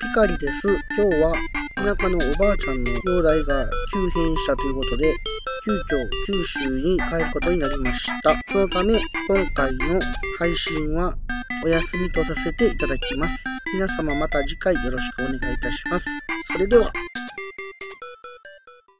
ピカリです。今日は田舎のおばあちゃんの容体が急変したということで、急遽九州に帰ることになりました。そのため、今回の配信はお休みとさせていただきます。皆様また次回よろしくお願いいたします。それでは。